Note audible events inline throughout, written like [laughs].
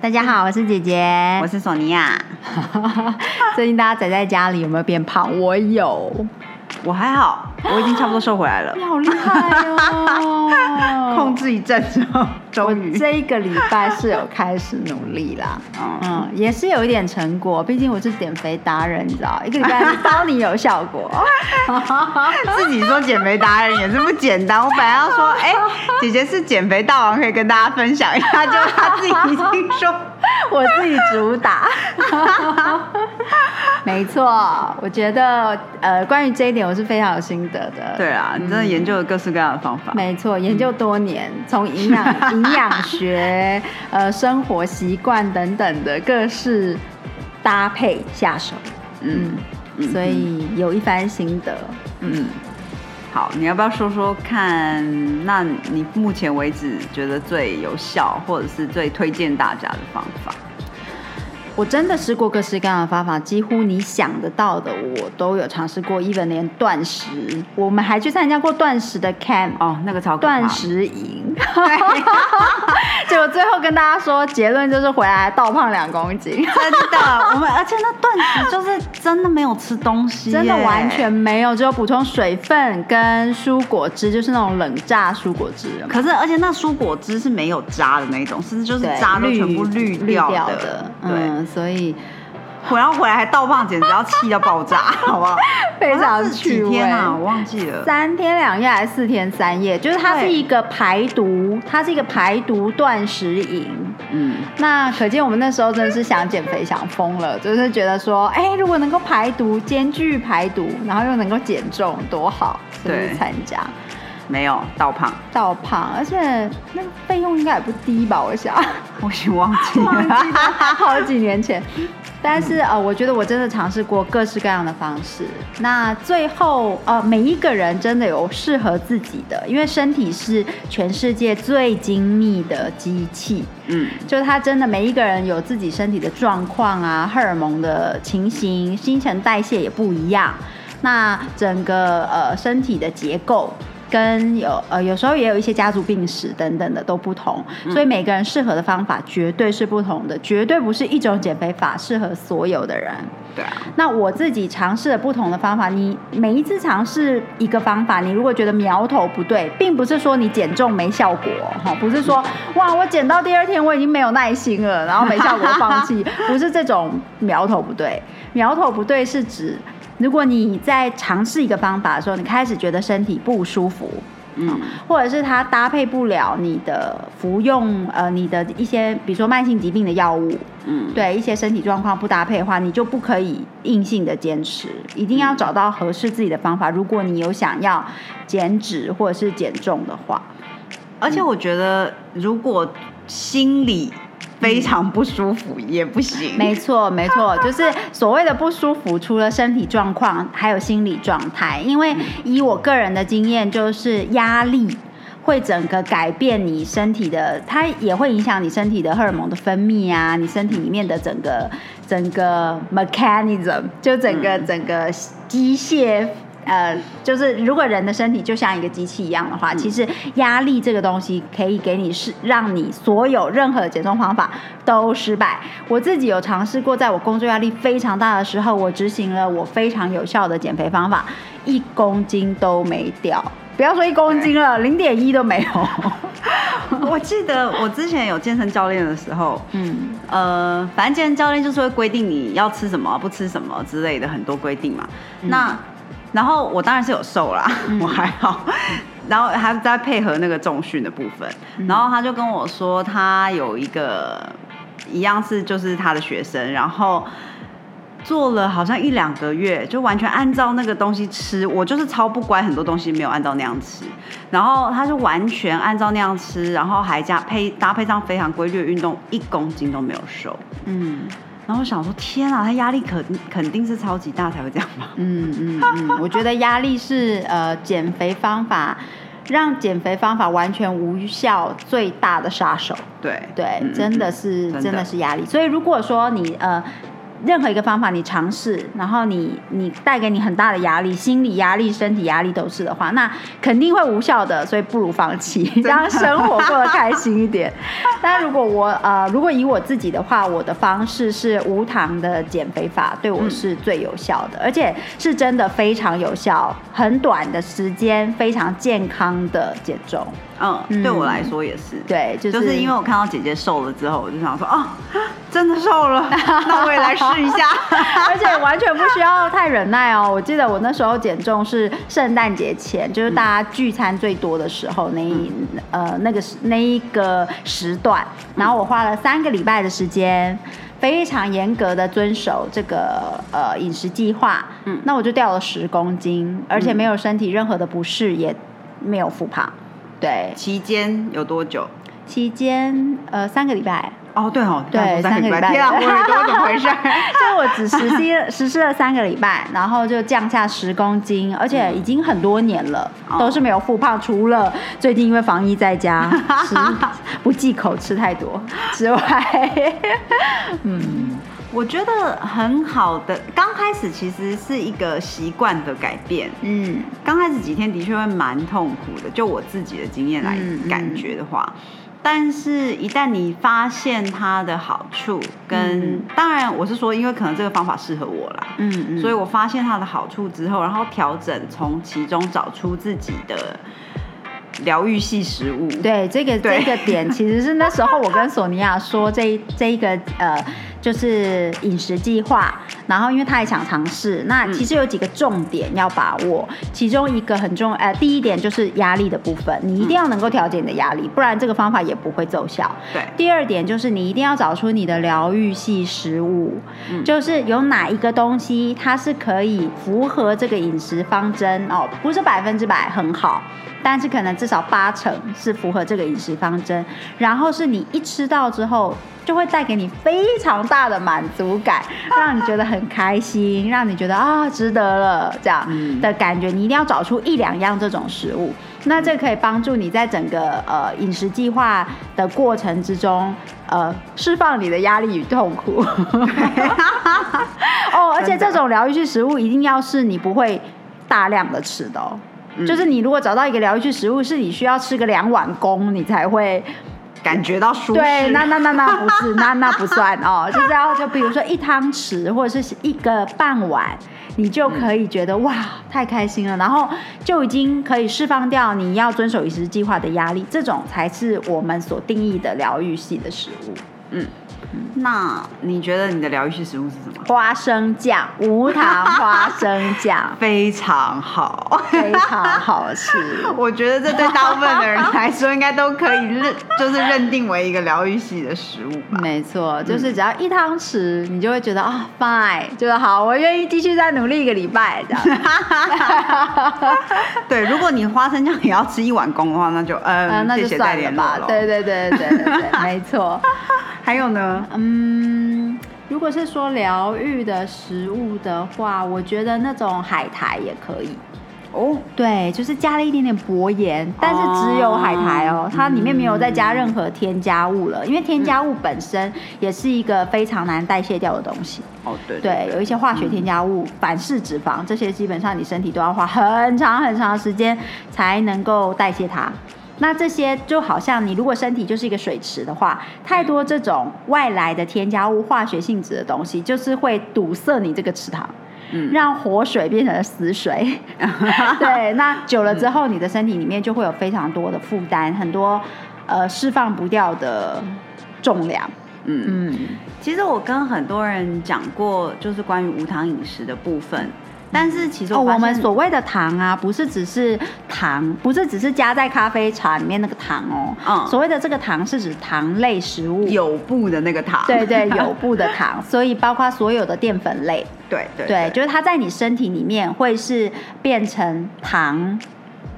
大家好，我是姐姐，我是索尼娅。[laughs] 最近大家宅在家里有没有变胖？我有，我还好。我已经差不多瘦回来了，你好厉害哦！[laughs] 控制一阵之后，终于这一个礼拜是有开始努力啦，嗯，也是有一点成果，毕竟我是减肥达人，你知道，一个礼拜包你有效果。[laughs] 自己说减肥达人也是不简单，我本来要说，哎，姐姐是减肥大王，可以跟大家分享一下，就她自己已经说。[laughs] 我自己主打，[laughs] 没错，我觉得呃，关于这一点我是非常有心得的。对啊，你真的研究了各式各样的方法。没错，研究多年，从营养、[laughs] 营养学、呃，生活习惯等等的各式搭配下手。嗯，所以有一番心得。嗯。好，你要不要说说看？那你目前为止觉得最有效，或者是最推荐大家的方法？我真的试过各式各样的方法，几乎你想得到的我都有尝试过。even 连断食，我们还去参加过断食的 camp 哦，那个超断食营。[laughs] 结果最后跟大家说，结论就是回来倒胖两公斤。真的，我们而且那断食就是真的没有吃东西，真的完全没有，只有补充水分跟蔬果汁，就是那种冷榨蔬果汁。可是而且那蔬果汁是没有渣的那种，是就是渣都全部滤掉的，对。所以，然后回来还倒胖，简直要气到爆炸，[laughs] 好不好？非常趣味啊！我忘记了，三天两夜还是四天三夜？就是它是一个排毒，它是一个排毒断食营。嗯，那可见我们那时候真的是想减肥想疯了，就是觉得说，哎，如果能够排毒，兼具排毒，然后又能够减重，多好！对，参加。没有倒胖，倒胖，而且那个费用应该也不低吧？我想，[laughs] 我已经忘记了，[laughs] 好几年前。[laughs] 但是呃，我觉得我真的尝试过各式各样的方式。那最后呃，每一个人真的有适合自己的，因为身体是全世界最精密的机器。嗯，就他真的每一个人有自己身体的状况啊，荷尔蒙的情形，新陈代谢也不一样。那整个呃身体的结构。跟有呃有时候也有一些家族病史等等的都不同，所以每个人适合的方法绝对是不同的，绝对不是一种减肥法适合所有的人。对啊。那我自己尝试了不同的方法，你每一次尝试一个方法，你如果觉得苗头不对，并不是说你减重没效果哈，不是说哇我减到第二天我已经没有耐心了，然后没效果放弃，不是这种苗头不对，苗头不对是指。如果你在尝试一个方法的时候，你开始觉得身体不舒服，嗯，或者是它搭配不了你的服用，呃，你的一些比如说慢性疾病的药物，嗯，对，一些身体状况不搭配的话，你就不可以硬性的坚持，一定要找到合适自己的方法。如果你有想要减脂或者是减重的话，而且我觉得如果心理。非常不舒服也不行。没错，没错，[laughs] 就是所谓的不舒服，除了身体状况，还有心理状态。因为以我个人的经验，就是压力会整个改变你身体的，它也会影响你身体的荷尔蒙的分泌啊，你身体里面的整个整个 mechanism，就整个整个机械。呃，就是如果人的身体就像一个机器一样的话，其实压力这个东西可以给你是让你所有任何的减重方法都失败。我自己有尝试过，在我工作压力非常大的时候，我执行了我非常有效的减肥方法，一公斤都没掉。不要说一公斤了，[laughs] 零点一都没有。[laughs] 我记得我之前有健身教练的时候，嗯，呃，反正健身教练就是会规定你要吃什么、不吃什么之类的很多规定嘛。那然后我当然是有瘦啦，我还好，然后还在配合那个重训的部分。然后他就跟我说，他有一个一样是就是他的学生，然后做了好像一两个月，就完全按照那个东西吃。我就是超不乖，很多东西没有按照那样吃。然后他就完全按照那样吃，然后还加配搭配上非常规律的运动，一公斤都没有瘦。嗯。然后我想说，天啊，他压力肯肯定是超级大才会这样吧？嗯嗯嗯，我觉得压力是呃减肥方法让减肥方法完全无效最大的杀手。对对，真的是真的是压力。所以如果说你呃。任何一个方法你尝试，然后你你带给你很大的压力，心理压力、身体压力都是的话，那肯定会无效的，所以不如放弃，[laughs] 让生活过得开心一点。[laughs] 但如果我呃，如果以我自己的话，我的方式是无糖的减肥法，对我是最有效的，而且是真的非常有效，很短的时间，非常健康的减重。嗯，对我来说也是。对，就是因为我看到姐姐瘦了之后，我就想说，哦，真的瘦了，[laughs] 那我也来试一下。[laughs] 而且完全不需要太忍耐哦。我记得我那时候减重是圣诞节前，就是大家聚餐最多的时候，那一呃那个那一个时段，然后我花了三个礼拜的时间，非常严格的遵守这个呃饮食计划。嗯，那我就掉了十公斤，而且没有身体任何的不适，也没有复胖。对，期间有多久？期间呃三个礼拜。哦，对哦，对，三个礼拜。天啊，我多怎么回事？[laughs] 就我只实施实施了三个礼拜，然后就降下十公斤，而且已经很多年了，都是没有复胖，除了最近因为防疫在家 [laughs] 吃不忌口吃太多之外，[laughs] 嗯。我觉得很好的，刚开始其实是一个习惯的改变。嗯，刚开始几天的确会蛮痛苦的，就我自己的经验来感觉的话，但是一旦你发现它的好处，跟当然我是说，因为可能这个方法适合我啦，嗯嗯，所以我发现它的好处之后，然后调整从其中找出自己的。疗愈系食物，对这个这个点，其实是那时候我跟索尼娅说，这这一个呃，就是饮食计划，然后因为他也想尝试，那其实有几个重点要把握，其中一个很重，呃，第一点就是压力的部分，你一定要能够调节你的压力，不然这个方法也不会奏效。对，第二点就是你一定要找出你的疗愈系食物，就是有哪一个东西它是可以符合这个饮食方针哦，不是百分之百很好。但是可能至少八成是符合这个饮食方针，然后是你一吃到之后，就会带给你非常大的满足感，[laughs] 让你觉得很开心，让你觉得啊值得了这样的感觉。你一定要找出一两样这种食物，那这可以帮助你在整个呃饮食计划的过程之中，呃释放你的压力与痛苦。[laughs] 哦，而且这种疗愈性食物一定要是你不会大量的吃的哦。就是你如果找到一个疗愈性食物，是你需要吃个两碗公，你才会感觉到舒适。对，那那那那不是，那那不算哦。就是要就比如说一汤匙或者是一个半碗，你就可以觉得哇，太开心了，然后就已经可以释放掉你要遵守饮食计划的压力。这种才是我们所定义的疗愈系的食物。嗯。那你觉得你的疗愈系食物是什么？花生酱，无糖花生酱，[laughs] 非常好，非常好吃。[laughs] 我觉得这对大部分的人来说，应该都可以认，[laughs] 就是认定为一个疗愈系的食物吧。没错，就是只要一汤匙，你就会觉得啊，fine，就是好，我愿意继续再努力一个礼拜这样。对，如果你花生酱也要吃一碗公的话，那就嗯，那就算了吧。对对对对对对，没错。还有呢？嗯，如果是说疗愈的食物的话，我觉得那种海苔也可以。哦，对，就是加了一点点薄盐，但是只有海苔哦，它里面没有再加任何添加物了，因为添加物本身也是一个非常难代谢掉的东西。哦，对，对，有一些化学添加物、反式脂肪这些，基本上你身体都要花很长很长时间才能够代谢它。那这些就好像你如果身体就是一个水池的话，太多这种外来的添加物、化学性质的东西，就是会堵塞你这个池塘，嗯，让活水变成了死水。[laughs] 对，那久了之后，你的身体里面就会有非常多的负担，很多呃释放不掉的重量。嗯嗯，其实我跟很多人讲过，就是关于无糖饮食的部分。但是其实我们所谓的糖啊，不是只是糖，不是只是加在咖啡茶里面那个糖哦。嗯，所谓的这个糖是指糖类食物，有布的那个糖。对对，有布的糖，[laughs] 所以包括所有的淀粉类。对对对，就是它在你身体里面会是变成糖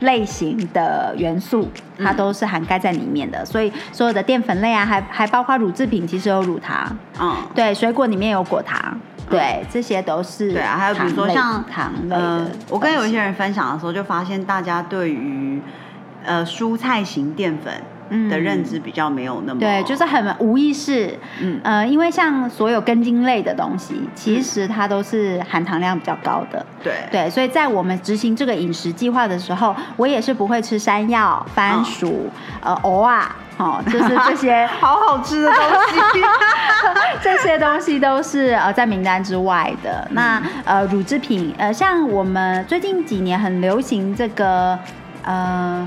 类型的元素，它都是涵盖在里面的。所以所有的淀粉类啊，还还包括乳制品，其实有乳糖。嗯，对，水果里面有果糖。对，这些都是对啊。还有比如说像糖类的，我跟有一些人分享的时候，就发现大家对于呃蔬菜型淀粉。的认知比较没有那么对，就是很无意识，嗯呃，因为像所有根茎类的东西，其实它都是含糖量比较高的，对对，所以在我们执行这个饮食计划的时候，我也是不会吃山药、番薯、呃藕啊，哦，就是这些 [laughs] 好好吃的东西，[laughs] 这些东西都是呃在名单之外的。那呃乳制品，呃像我们最近几年很流行这个呃。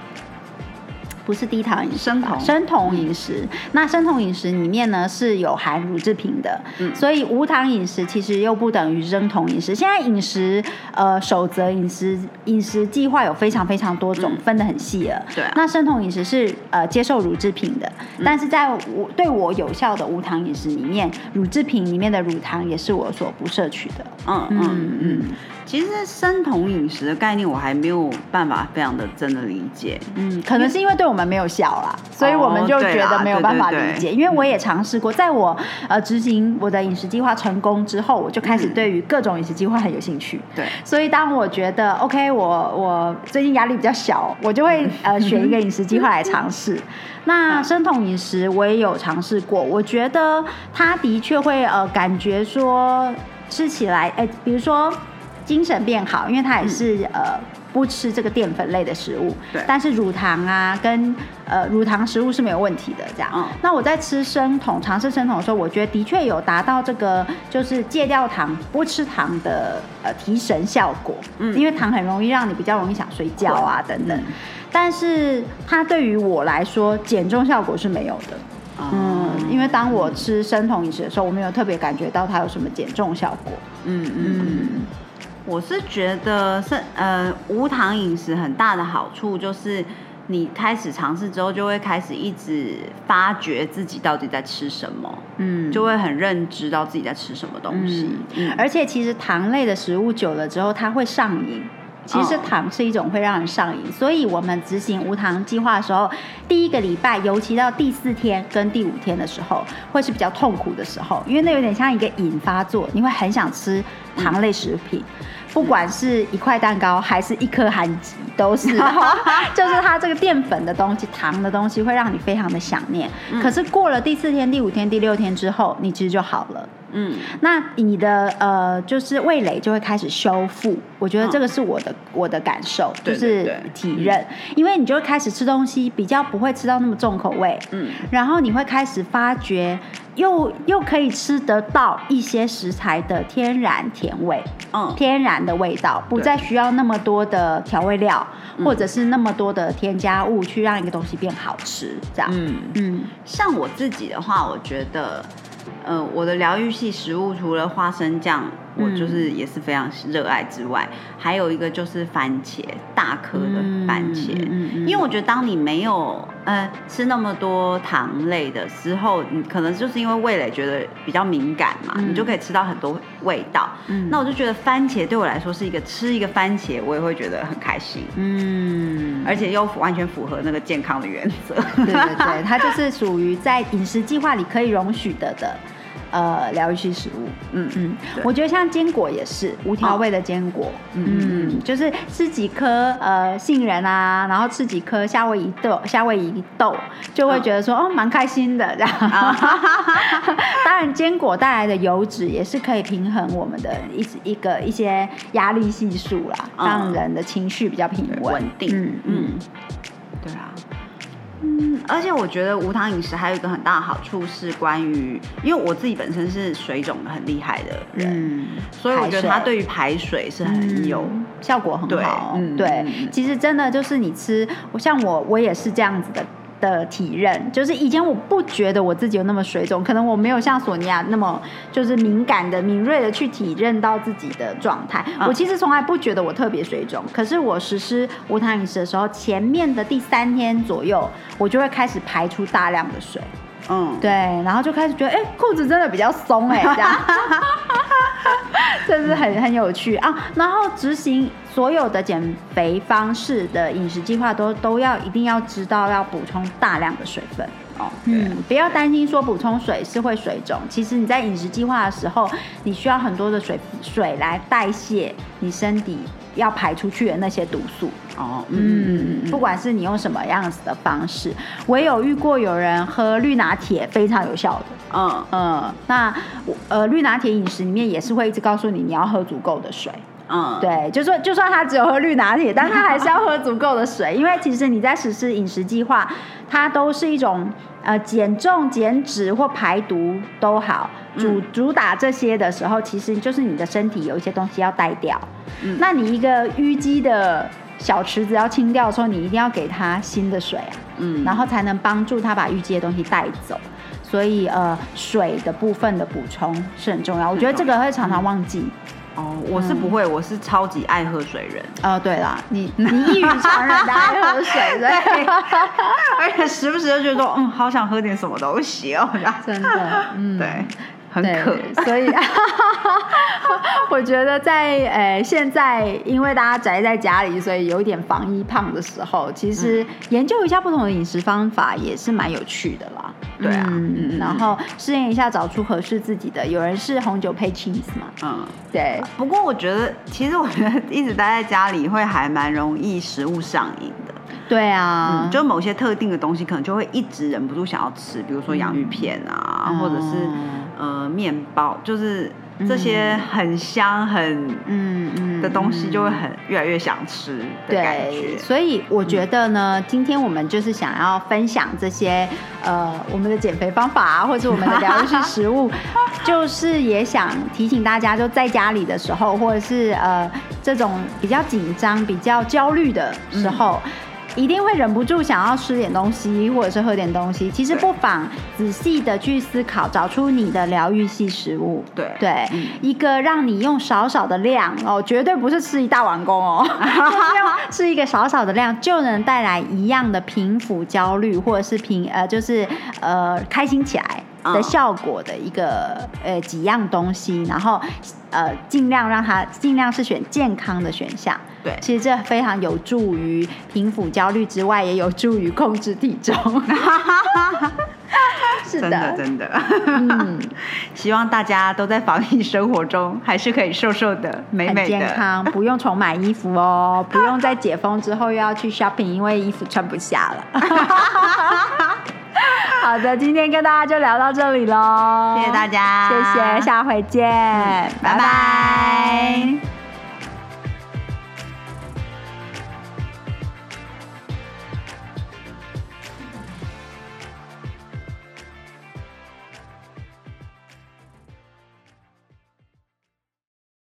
不是低糖饮食，生酮生酮饮食。那生酮饮食里面呢是有含乳制品的，所以无糖饮食其实又不等于生酮饮食。现在饮食呃守则、饮食饮食计划有非常非常多种，分得很细了。对，那生酮饮食是呃接受乳制品的，但是在我对我有效的无糖饮食里面，乳制品里面的乳糖也是我所不摄取的。嗯嗯嗯。其实生酮饮食的概念我还没有办法非常的真的理解，嗯，可能是因为对我们没有效啦，所以我们就觉得没有办法理解。因为我也尝试过，在我呃执行我的饮食计划成功之后，我就开始对于各种饮食计划很有兴趣。对，所以当我觉得 OK，我我最近压力比较小，我就会呃选一个饮食计划来尝试。[laughs] 那生酮饮食我也有尝试过，我觉得它的确会呃感觉说吃起来，哎，比如说。精神变好，因为它也是呃不吃这个淀粉类的食物，对。但是乳糖啊跟呃乳糖食物是没有问题的，这样。嗯。那我在吃生酮尝试生酮的时候，我觉得的确有达到这个就是戒掉糖不吃糖的呃提神效果。嗯。因为糖很容易让你比较容易想睡觉啊等等，但是它对于我来说减重效果是没有的。嗯。因为当我吃生酮饮食的时候，我没有特别感觉到它有什么减重效果。嗯嗯。我是觉得是呃无糖饮食很大的好处就是你开始尝试之后就会开始一直发觉自己到底在吃什么，嗯，就会很认知到自己在吃什么东西，嗯，而且其实糖类的食物久了之后它会上瘾，其实糖是一种会让人上瘾，所以我们执行无糖计划的时候，第一个礼拜尤其到第四天跟第五天的时候会是比较痛苦的时候，因为那有点像一个瘾发作，你会很想吃糖类食品。不管是一块蛋糕还是一颗韩吉，都是，[laughs] [laughs] 就是它这个淀粉的东西、糖的东西会让你非常的想念。可是过了第四天、第五天、第六天之后，你其实就好了。嗯，那你的呃，就是味蕾就会开始修复。我觉得这个是我的我的感受，就是体认，因为你就会开始吃东西比较不会吃到那么重口味。嗯，然后你会开始发觉，又又可以吃得到一些食材的天然甜味，嗯，天然的味道，不再需要那么多的调味料，或者是那么多的添加物去让一个东西变好吃。这样，嗯。嗯，像我自己的话，我觉得。呃，我的疗愈系食物除了花生酱，我就是也是非常热爱之外，还有一个就是番茄，大颗的番茄。因为我觉得当你没有呃吃那么多糖类的时候，你可能就是因为味蕾觉得比较敏感嘛，你就可以吃到很多味道。那我就觉得番茄对我来说是一个吃一个番茄，我也会觉得很开心。嗯，而且又完全符合那个健康的原则。对对对，它就是属于在饮食计划里可以容许的的。呃，疗愈系食物，嗯。嗯，我觉得像坚果也是无调味的坚果，嗯嗯，就是吃几颗呃杏仁啊，然后吃几颗夏威夷豆，[laughs] 夏威夷豆就会觉得说哦。蛮开心的这样。[laughs] 当然，坚果带来的油脂也是可以平衡我们的一一个一些压力系数啦，让人的情绪比较平稳。稳定。嗯。嗯，对啊。嗯，而且我觉得无糖饮食还有一个很大的好处是关于，因为我自己本身是水肿的很厉害的人，嗯所以我觉得它对于排水是很有效果很好。对，其实真的就是你吃，我像我我也是这样子的。的体认，就是以前我不觉得我自己有那么水肿，可能我没有像索尼娅那么就是敏感的、敏锐的去体认到自己的状态。我其实从来不觉得我特别水肿，可是我实施无糖饮食的时候，前面的第三天左右，我就会开始排出大量的水。嗯，对，然后就开始觉得，哎，裤子真的比较松，哎，这样。[laughs] 对，[laughs] 这是很很有趣啊。然后执行所有的减肥方式的饮食计划，都都要一定要知道要补充大量的水分。哦，嗯，不要担心说补充水是会水肿，其实你在饮食计划的时候，你需要很多的水水来代谢你身体要排出去的那些毒素。哦，嗯，不管是你用什么样子的方式，我也有遇过有人喝绿拿铁非常有效的。嗯嗯，那呃绿拿铁饮食里面也是会一直告诉你你要喝足够的水。嗯，对，就说就算他只有喝绿拿铁，但他还是要喝足够的水，[laughs] 因为其实你在实施饮食计划，它都是一种呃减重、减脂或排毒都好，主主打这些的时候，其实就是你的身体有一些东西要带掉。嗯，那你一个淤积的小池子要清掉的时候，你一定要给它新的水啊，嗯，然后才能帮助它把淤积的东西带走。所以呃，水的部分的补充是很重要，我觉得这个会常常忘记。哦，我是不会，我是超级爱喝水人。哦，对啦，你 [laughs] 你异于常人的爱喝水，对，[laughs] 而且时不时就觉得说，嗯，好想喝点什么东西哦，真的，嗯，[laughs] 对。很渴，[laughs] 所以 [laughs] 我觉得在诶现在，因为大家宅在家里，所以有一点防疫胖的时候，其实研究一下不同的饮食方法也是蛮有趣的啦。对啊，然后试验一下，找出合适自己的。有人是红酒配 cheese 嘛？嗯，对。不过我觉得，其实我觉得一直待在家里会还蛮容易食物上瘾的。对啊，就某些特定的东西，可能就会一直忍不住想要吃，比如说洋芋片啊，或者是。呃，面包就是这些很香很嗯嗯的东西，就会很越来越想吃的感觉。所以我觉得呢，今天我们就是想要分享这些呃我们的减肥方法啊，或者我们的疗 [laughs] 愈式食物，就是也想提醒大家，就在家里的时候，或者是呃这种比较紧张、比较焦虑的时候。一定会忍不住想要吃点东西，或者是喝点东西。其实不妨仔细的去思考，找出你的疗愈系食物。对对，一个让你用少少的量哦，绝对不是吃一大碗公哦，[laughs] 是一个少少的量就能带来一样的平抚焦虑，或者是平呃就是呃开心起来。的效果的一个呃几样东西，然后呃尽量让它尽量是选健康的选项。对，其实这非常有助于平抚焦虑之外，也有助于控制体重。[laughs] 是的，真的真的。嗯，[laughs] 希望大家都在防疫生活中还是可以瘦瘦的、美美的、健康，[laughs] 不用重买衣服哦，不用在解封之后又要去 shopping，因为衣服穿不下了。好的今天跟大家就聊到这里喽谢谢大家。谢谢下回见。拜拜。